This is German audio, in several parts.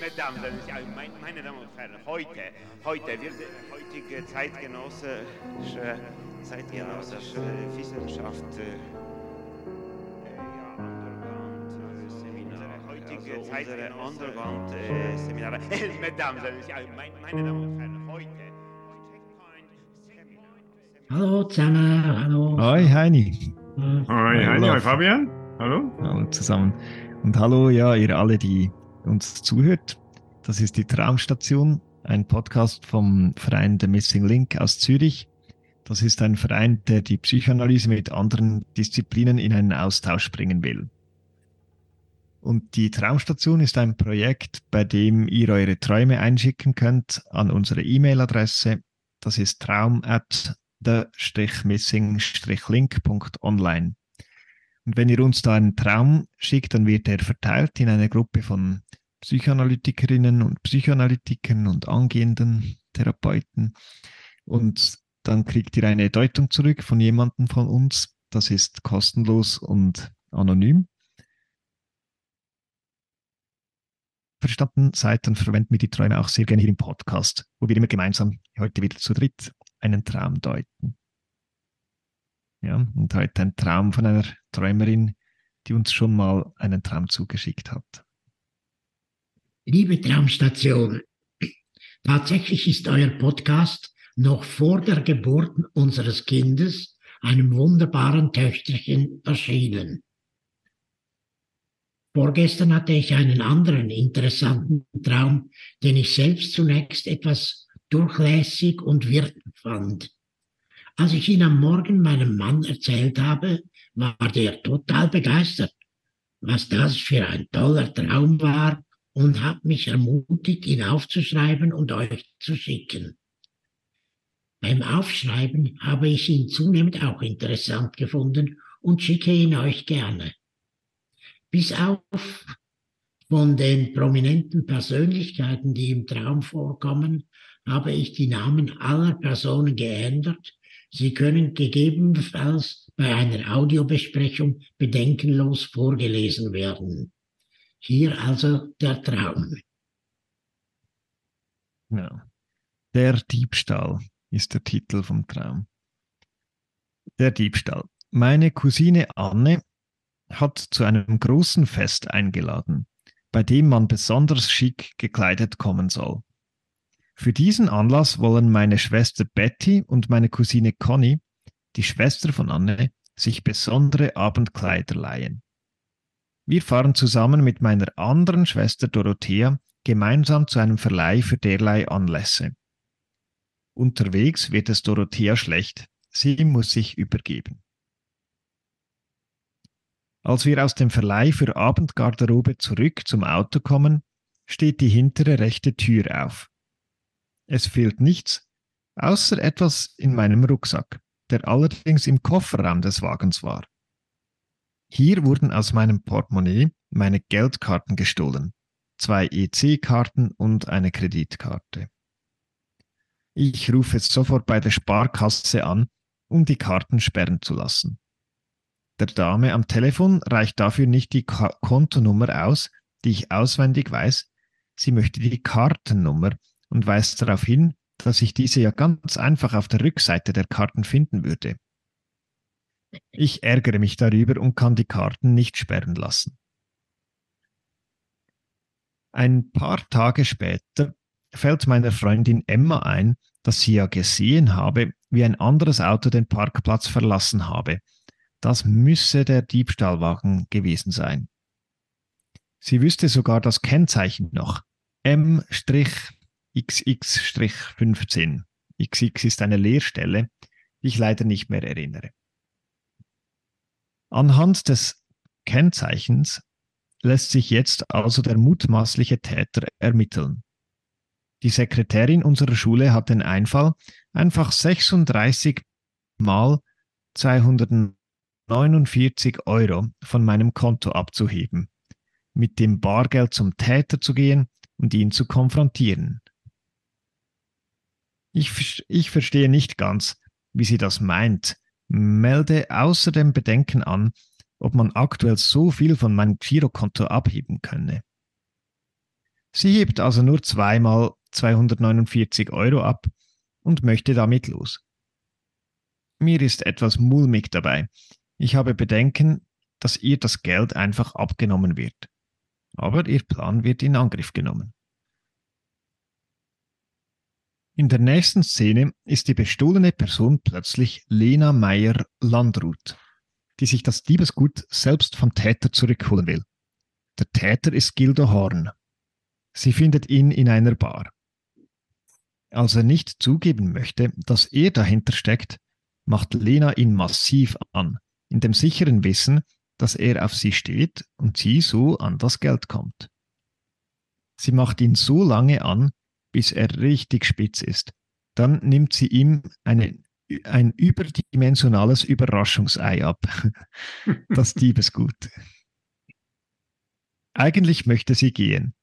Mesdames, meine Damen und Herren, heute, heute wird heutige zeitgenössische, zeitgenössische Wissenschaft äh, heutige Zeit Underground-Seminare. Mesdames, meine Damen und Herren, heute. Hallo zusammen, hallo. Hi Heini. Hi Heini, hi Fabian. Hallo. Hallo zusammen. Und hallo, ja, ihr alle, die uns zuhört. Das ist die Traumstation, ein Podcast vom Verein The Missing Link aus Zürich. Das ist ein Verein, der die Psychoanalyse mit anderen Disziplinen in einen Austausch bringen will. Und die Traumstation ist ein Projekt, bei dem ihr eure Träume einschicken könnt an unsere E-Mail-Adresse. Das ist traum at the-missing-link.online. Und wenn ihr uns da einen Traum schickt, dann wird er verteilt in eine Gruppe von Psychoanalytikerinnen und Psychoanalytikern und angehenden Therapeuten. Und dann kriegt ihr eine Deutung zurück von jemandem von uns. Das ist kostenlos und anonym. Verstanden seid, dann verwenden wir die Träume auch sehr gerne hier im Podcast, wo wir immer gemeinsam heute wieder zu dritt einen Traum deuten. Ja, und heute ein Traum von einer Träumerin, die uns schon mal einen Traum zugeschickt hat. Liebe Traumstation, tatsächlich ist euer Podcast noch vor der Geburt unseres Kindes, einem wunderbaren Töchterchen, erschienen. Vorgestern hatte ich einen anderen interessanten Traum, den ich selbst zunächst etwas durchlässig und wirr fand. Als ich ihn am Morgen meinem Mann erzählt habe, war der total begeistert, was das für ein toller Traum war und hat mich ermutigt, ihn aufzuschreiben und euch zu schicken. Beim Aufschreiben habe ich ihn zunehmend auch interessant gefunden und schicke ihn euch gerne. Bis auf von den prominenten Persönlichkeiten, die im Traum vorkommen, habe ich die Namen aller Personen geändert. Sie können gegebenenfalls bei einer Audiobesprechung bedenkenlos vorgelesen werden. Hier also der Traum. Ja. Der Diebstahl ist der Titel vom Traum. Der Diebstahl. Meine Cousine Anne hat zu einem großen Fest eingeladen, bei dem man besonders schick gekleidet kommen soll. Für diesen Anlass wollen meine Schwester Betty und meine Cousine Conny, die Schwester von Anne, sich besondere Abendkleider leihen. Wir fahren zusammen mit meiner anderen Schwester Dorothea gemeinsam zu einem Verleih für derlei Anlässe. Unterwegs wird es Dorothea schlecht. Sie muss sich übergeben. Als wir aus dem Verleih für Abendgarderobe zurück zum Auto kommen, steht die hintere rechte Tür auf. Es fehlt nichts, außer etwas in meinem Rucksack, der allerdings im Kofferraum des Wagens war. Hier wurden aus meinem Portemonnaie meine Geldkarten gestohlen, zwei EC-Karten und eine Kreditkarte. Ich rufe sofort bei der Sparkasse an, um die Karten sperren zu lassen. Der Dame am Telefon reicht dafür nicht die Ka Kontonummer aus, die ich auswendig weiß, sie möchte die Kartennummer und weist darauf hin, dass ich diese ja ganz einfach auf der Rückseite der Karten finden würde. Ich ärgere mich darüber und kann die Karten nicht sperren lassen. Ein paar Tage später fällt meiner Freundin Emma ein, dass sie ja gesehen habe, wie ein anderes Auto den Parkplatz verlassen habe. Das müsse der Diebstahlwagen gewesen sein. Sie wüsste sogar das Kennzeichen noch. M-XX-15. XX ist eine Leerstelle, die ich leider nicht mehr erinnere. Anhand des Kennzeichens lässt sich jetzt also der mutmaßliche Täter ermitteln. Die Sekretärin unserer Schule hat den Einfall, einfach 36 mal 249 Euro von meinem Konto abzuheben, mit dem Bargeld zum Täter zu gehen und ihn zu konfrontieren. Ich, ich verstehe nicht ganz, wie sie das meint, melde außer dem Bedenken an, ob man aktuell so viel von meinem Girokonto abheben könne. Sie hebt also nur zweimal 249 Euro ab und möchte damit los. Mir ist etwas mulmig dabei. Ich habe Bedenken, dass ihr das Geld einfach abgenommen wird. Aber ihr Plan wird in Angriff genommen. In der nächsten Szene ist die bestohlene Person plötzlich Lena Meyer Landrut, die sich das Diebesgut selbst vom Täter zurückholen will. Der Täter ist Gildo Horn. Sie findet ihn in einer Bar. Als er nicht zugeben möchte, dass er dahinter steckt, macht Lena ihn massiv an, in dem sicheren Wissen, dass er auf sie steht und sie so an das Geld kommt. Sie macht ihn so lange an, bis er richtig spitz ist. Dann nimmt sie ihm eine, ein überdimensionales Überraschungsei ab. das Diebesgut. Eigentlich möchte sie gehen,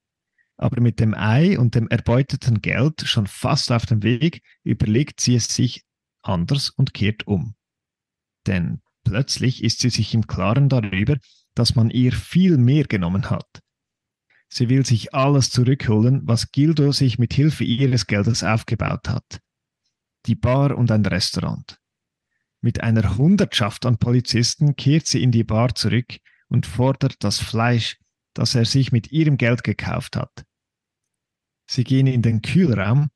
aber mit dem Ei und dem erbeuteten Geld schon fast auf dem Weg überlegt sie es sich anders und kehrt um. Denn plötzlich ist sie sich im Klaren darüber, dass man ihr viel mehr genommen hat. Sie will sich alles zurückholen, was Gildo sich mit Hilfe ihres Geldes aufgebaut hat. Die Bar und ein Restaurant. Mit einer Hundertschaft an Polizisten kehrt sie in die Bar zurück und fordert das Fleisch, das er sich mit ihrem Geld gekauft hat. Sie gehen in den Kühlraum,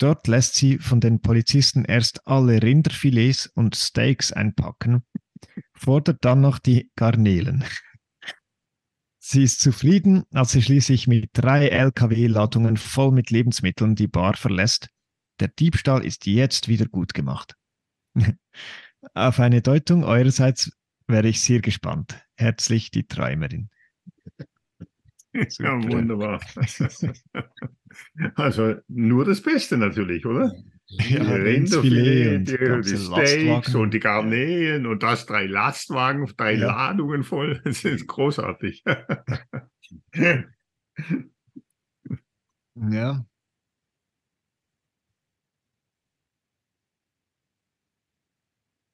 Dort lässt sie von den Polizisten erst alle Rinderfilets und Steaks einpacken, fordert dann noch die Garnelen. Sie ist zufrieden, als sie schließlich mit drei LKW-Ladungen voll mit Lebensmitteln die Bar verlässt. Der Diebstahl ist jetzt wieder gut gemacht. Auf eine Deutung eurerseits wäre ich sehr gespannt. Herzlich die Träumerin. Ja, wunderbar. Also nur das Beste natürlich, oder? Ja, die Rinderfilet, die, die Steaks und die Garnelen und das drei Lastwagen, drei ja. Ladungen voll. Das ist großartig. ja.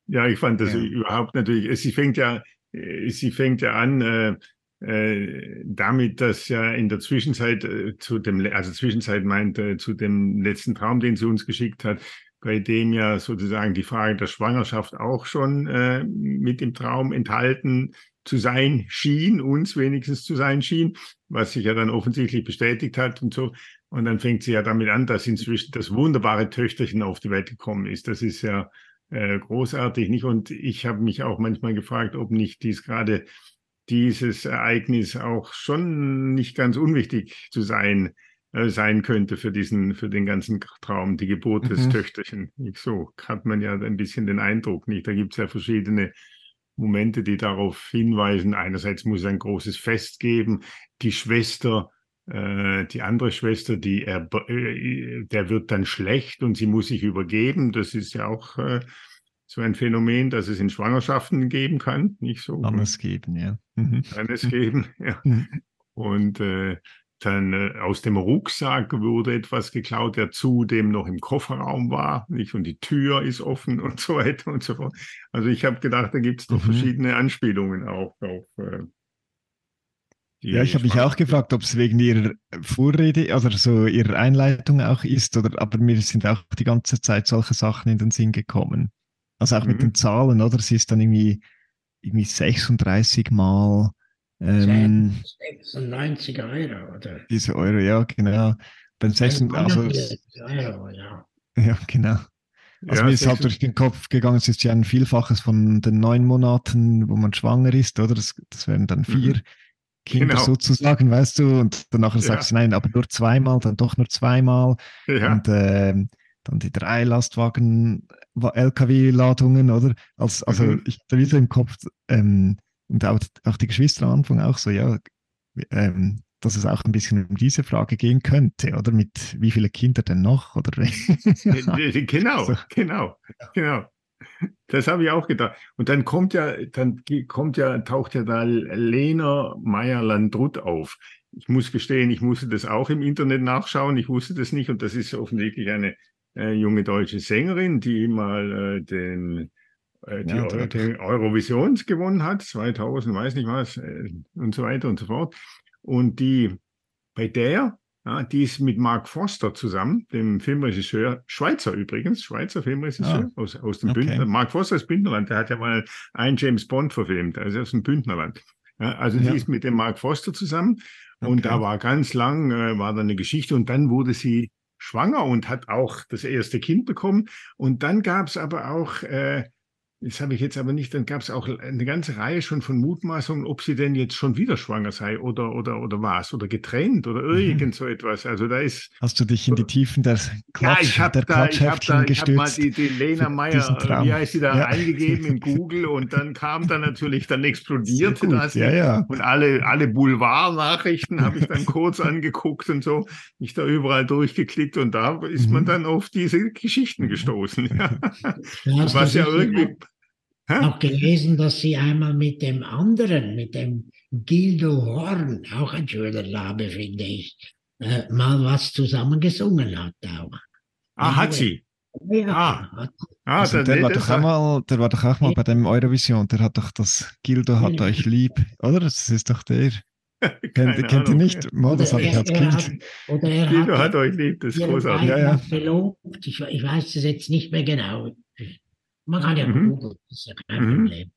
Ja, ich fand das ja. überhaupt natürlich. Sie fängt ja, sie fängt ja an, äh, damit, dass ja in der Zwischenzeit äh, zu dem, also Zwischenzeit meint äh, zu dem letzten Traum, den sie uns geschickt hat, bei dem ja sozusagen die Frage der Schwangerschaft auch schon äh, mit im Traum enthalten zu sein schien, uns wenigstens zu sein schien, was sich ja dann offensichtlich bestätigt hat und so. Und dann fängt sie ja damit an, dass inzwischen das wunderbare Töchterchen auf die Welt gekommen ist. Das ist ja äh, großartig, nicht? Und ich habe mich auch manchmal gefragt, ob nicht dies gerade dieses Ereignis auch schon nicht ganz unwichtig zu sein äh, sein könnte für diesen für den ganzen Traum. Die Geburt mhm. des Töchterchen so hat man ja ein bisschen den Eindruck nicht? Da gibt es ja verschiedene Momente die darauf hinweisen. Einerseits muss es ein großes Fest geben. Die Schwester äh, die andere Schwester die er, äh, der wird dann schlecht und sie muss sich übergeben. Das ist ja auch äh, so ein Phänomen, dass es in Schwangerschaften geben kann, nicht so. Kann es geben, ja. Mhm. Kann es geben, ja. Mhm. Und äh, dann äh, aus dem Rucksack wurde etwas geklaut, der zudem noch im Kofferraum war, nicht? Und die Tür ist offen und so weiter und so fort. Also ich habe gedacht, da gibt es doch mhm. verschiedene Anspielungen auch auf. Äh, ja, ich habe mich auch gefragt, ob es wegen ihrer Vorrede oder so ihrer Einleitung auch ist, oder aber mir sind auch die ganze Zeit solche Sachen in den Sinn gekommen. Also auch mhm. mit den Zahlen, oder? Sie ist dann irgendwie, irgendwie 36 Mal. Ähm, 96 Euro, oder? Diese Euro, ja, genau. Beim 36, also, Euro, ja. Ja, genau. Also ja, mir ist halt durch den Kopf gegangen, es ist ja ein Vielfaches von den neun Monaten, wo man schwanger ist, oder? Das, das wären dann vier mhm. Kinder genau. sozusagen, weißt du? Und danach ja. sagst du, nein, aber nur zweimal, dann doch nur zweimal. Ja. Und ähm, dann die drei Lastwagen, LKW-Ladungen, oder? Als, also mhm. ich hatte wieder im Kopf, ähm, und auch, auch, die Geschwister am Anfang auch so, ja, ähm, dass es auch ein bisschen um diese Frage gehen könnte, oder? Mit wie viele Kinder denn noch? Oder? genau, so. genau, genau. Das habe ich auch gedacht. Und dann kommt ja, dann kommt ja, taucht ja da Lena Meyer-Landrut auf. Ich muss gestehen, ich musste das auch im Internet nachschauen. Ich wusste das nicht und das ist offensichtlich eine äh, junge deutsche Sängerin, die mal äh, den äh, die, ja, Euro, die Eurovision gewonnen hat, 2000, weiß nicht was, äh, und so weiter und so fort. Und die, bei der, ja, die ist mit Mark Foster zusammen, dem Filmregisseur, Schweizer übrigens, Schweizer Filmregisseur ah, aus, aus dem okay. Bündner. Mark Foster ist Bündnerland, der hat ja mal einen James Bond verfilmt, also aus dem Bündnerland. Ja, also ja. die ist mit dem Mark Foster zusammen und okay. da war ganz lang, äh, war da eine Geschichte und dann wurde sie schwanger und hat auch das erste Kind bekommen. Und dann gab es aber auch äh, das habe ich jetzt aber nicht. Dann gab es auch eine ganze Reihe schon von Mutmaßungen, ob sie denn jetzt schon wieder schwanger sei oder oder oder was oder getrennt oder mhm. irgend so etwas. Also da ist. Hast du dich in die Tiefen der Klatsch, ja, ich habe da, ich da, ich habe mal die, die Lena Meyer, wie heißt sie da, ja. eingegeben in Google und dann kam da natürlich, dann explodierte das ja, ja. und alle alle Boulevard-Nachrichten habe ich dann kurz angeguckt und so, mich da überall durchgeklickt und da ist mhm. man dann auf diese Geschichten mhm. gestoßen. Ja. Was ja irgendwie Hä? auch gelesen, dass sie einmal mit dem anderen, mit dem Gildo Horn, auch ein schöner Name, finde ich, äh, mal was zusammen gesungen hat auch. Ah, hat sie? Ja. Ah, ah also der, war doch auch mal, der war doch auch mal bei dem Eurovision, der hat doch das Gildo hat euch lieb, oder? Das ist doch der. kennt, kennt ihr nicht? Mal, das habe ich als Kind. Hat, oder er Gildo hat, hat euch lieb, das ist großartig. Ja, ja. Ich, ich weiß es jetzt nicht mehr genau. Man kann ja mhm. googeln, das ist ja kein mhm. Problem.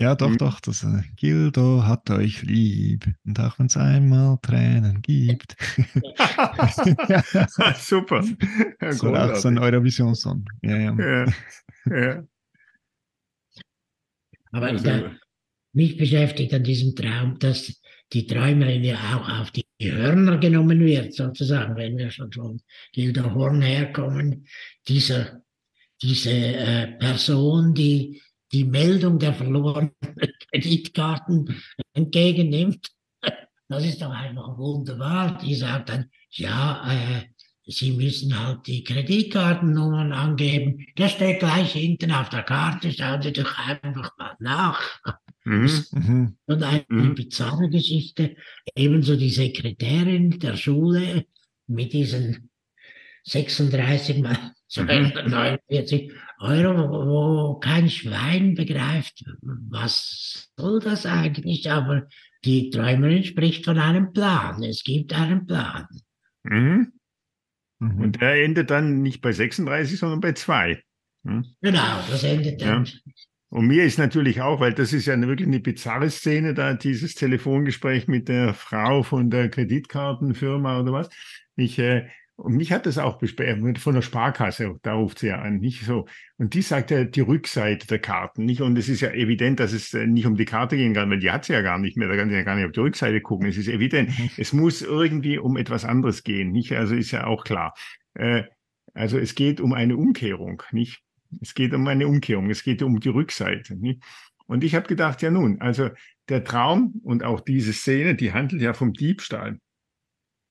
Ja, doch, mhm. doch. Das äh, Gildo hat euch lieb. Und auch wenn es einmal Tränen gibt. Super. Ja, das war auch so ein Eurovision-Song. Ja, ja. ja, ja. Aber da, mich beschäftigt an diesem Traum, dass die Träumerin ja auch auf die Hörner genommen wird, sozusagen, wenn wir schon von Gildo Horn herkommen. Dieser diese äh, Person, die die Meldung der verlorenen Kreditkarten entgegennimmt. Das ist doch einfach wunderbar. Die sagt dann, ja, äh, Sie müssen halt die Kreditkartennummern angeben. Das steht gleich hinten auf der Karte. Schauen Sie doch einfach mal nach. Mhm. mhm. Und eine mhm. bizarre Geschichte. Ebenso die Sekretärin der Schule mit diesen 36 mal 249 Euro, wo kein Schwein begreift, was soll das eigentlich? Aber die Träumerin spricht von einem Plan. Es gibt einen Plan. Mhm. Mhm. Und der endet dann nicht bei 36, sondern bei 2. Mhm. Genau, das endet dann. Ja. Und mir ist natürlich auch, weil das ist ja eine, wirklich eine bizarre Szene, da dieses Telefongespräch mit der Frau von der Kreditkartenfirma oder was. Ich, äh, und mich hat das auch besprochen, von der Sparkasse, da ruft sie ja an, nicht so. Und die sagt ja die Rückseite der Karten, nicht? Und es ist ja evident, dass es äh, nicht um die Karte gehen kann, weil die hat sie ja gar nicht mehr, da kann sie ja gar nicht auf die Rückseite gucken. Es ist evident, es muss irgendwie um etwas anderes gehen, nicht? Also ist ja auch klar. Äh, also es geht um eine Umkehrung, nicht? Es geht um eine Umkehrung, es geht um die Rückseite, nicht? Und ich habe gedacht, ja nun, also der Traum und auch diese Szene, die handelt ja vom Diebstahl.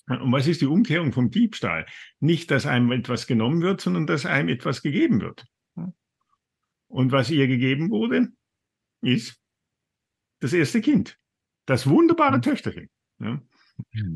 Und was ist die Umkehrung vom Diebstahl? Nicht, dass einem etwas genommen wird, sondern dass einem etwas gegeben wird. Und was ihr gegeben wurde, ist das erste Kind. Das wunderbare Töchterchen.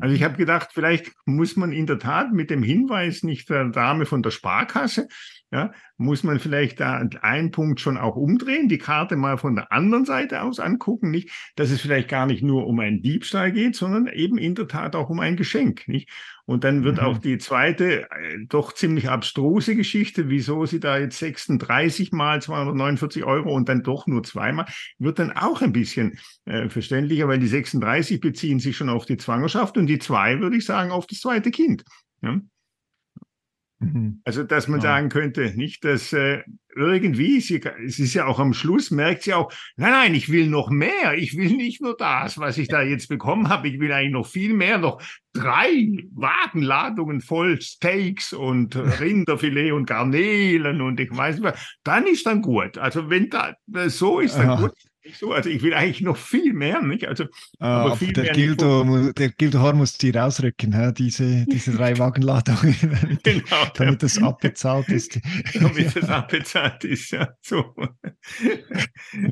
Also ich habe gedacht, vielleicht muss man in der Tat mit dem Hinweis nicht der Dame von der Sparkasse, ja, muss man vielleicht da einen Punkt schon auch umdrehen, die Karte mal von der anderen Seite aus angucken, nicht, dass es vielleicht gar nicht nur um einen Diebstahl geht, sondern eben in der Tat auch um ein Geschenk, nicht? Und dann wird mhm. auch die zweite, äh, doch ziemlich abstruse Geschichte, wieso sie da jetzt 36 mal 249 Euro und dann doch nur zweimal, wird dann auch ein bisschen äh, verständlicher, weil die 36 beziehen sich schon auf die Zwangerschaft und die zwei, würde ich sagen, auf das zweite Kind. Ja? Mhm. Also, dass man ja. sagen könnte, nicht, dass äh, irgendwie, sie, es ist ja auch am Schluss, merkt sie auch, nein, nein, ich will noch mehr. Ich will nicht nur das, was ich da jetzt bekommen habe. Ich will eigentlich noch viel mehr, noch drei Wagenladungen voll Steaks und Rinderfilet und Garnelen und ich weiß nicht was. Dann ist dann gut. Also, wenn da so ist, dann ja. gut. So, also ich will eigentlich noch viel mehr, nicht? Also, ah, aber, aber der, Gildo, der Gildo muss die rausrücken, hä? diese, diese drei Wagenladungen, damit, genau, damit das abbezahlt ist. damit das abbezahlt ist, ja. So.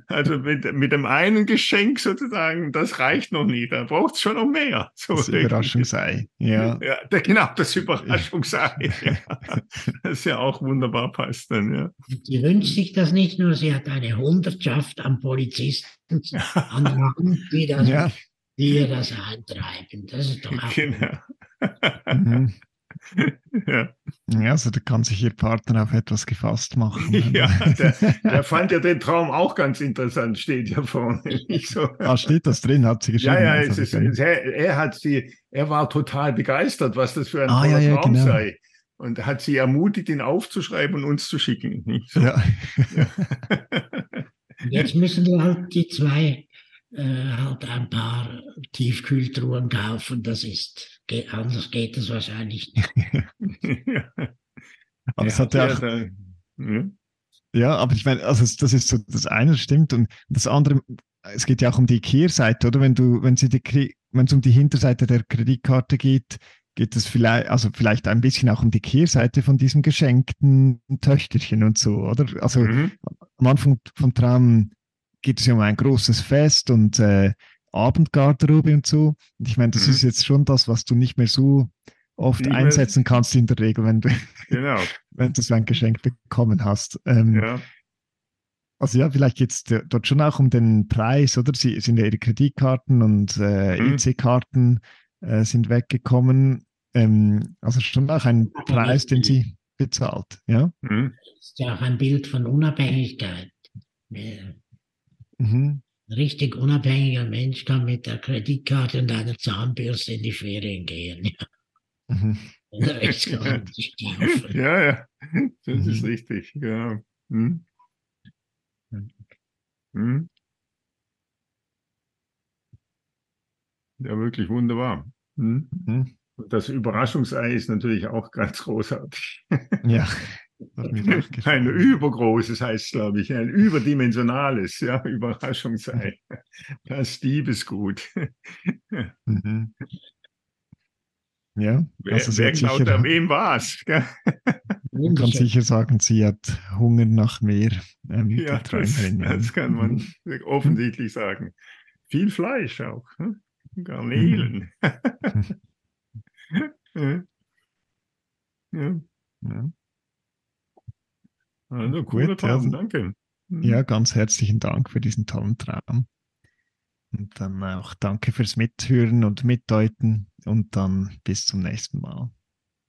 Also mit, mit dem einen Geschenk sozusagen, das reicht noch nie, da braucht es schon noch mehr. So das Überraschungsei, ja. ja. Genau, das Überraschungsei. ja. Das ja auch wunderbar passt dann, ja. Sie wünscht sich das nicht nur, sie hat eine Hundertschaft an Polizisten an der Hand, die, das, ja. die ihr das eintreiben. Das ist doch auch. Genau. mhm. ja. ja, also da kann sich ihr Partner auf etwas gefasst machen. Ja, der, der, fand ja den Traum auch ganz interessant, steht ja vorne. Nicht so. Ah, steht das drin, hat sie geschrieben. Ja, ja, es ist, er, er, hat sie, er war total begeistert, was das für ein ah, toller ja, ja, Traum genau. sei und hat sie ermutigt, ihn aufzuschreiben und uns zu schicken. So. Ja. Jetzt müssen halt die zwei äh, halt ein paar Tiefkühltruhen kaufen. Das ist, geht, anders geht es wahrscheinlich nicht. ja. Aber es hat ja auch, ja. ja, aber ich meine, also das ist so das eine stimmt und das andere, es geht ja auch um die Kehrseite, oder? Wenn du, wenn sie die, wenn es um die Hinterseite der Kreditkarte geht, geht es vielleicht, also vielleicht ein bisschen auch um die Kehrseite von diesem geschenkten Töchterchen und so, oder? Also mhm. am Anfang vom Traum geht es ja um ein großes Fest und äh, Abendgarderobe und so. Und ich meine, das mhm. ist jetzt schon das, was du nicht mehr so oft nicht einsetzen kannst in der Regel, wenn du, genau. wenn du so ein Geschenk bekommen hast. Ähm, ja. Also ja, vielleicht geht es dort schon auch um den Preis, oder? Sie sind ja ihre Kreditkarten und äh, mhm. EC-Karten äh, sind weggekommen. Ähm, also schon auch ein Preis, den sie bezahlt. Ja? Mhm. Das ist ja auch ein Bild von Unabhängigkeit. Mhm. Ein richtig unabhängiger Mensch kann mit der Kreditkarte und einer Zahnbürste in die Ferien gehen. Ja. Mhm. ja, ja, das mhm. ist richtig. Ja. Hm. Hm. Ja, wirklich wunderbar. Hm. Mhm. Das Überraschungsei ist natürlich auch ganz großartig. Ja. Ein übergroßes heißt, glaube ich, ein überdimensionales ja, Überraschungsei. Das Diebesgut. Mhm. Ja, wer, also wer glaubt, sicher, wem war es? Man kann sicher sagen, sie hat Hunger nach mehr. Ähm, ja, das, das, kann man mhm. offensichtlich sagen. Viel Fleisch auch. Hm? Garnelen. ja. ja. Also, cooler Traum, ja, danke. Mhm. Ja, ganz herzlichen Dank für diesen tollen Traum. Und dann auch danke fürs Mithören und Mitdeuten und dann bis zum nächsten Mal.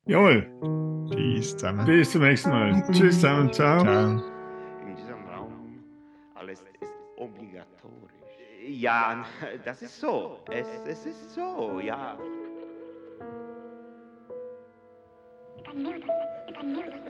Jawohl. Tschüss zusammen. Bis zum nächsten Mal. Tschüss zusammen. Ciao. Ciao. In diesem Raum alles ist obligatorisch. Ja, das ist so. Es, es ist so, ja. If I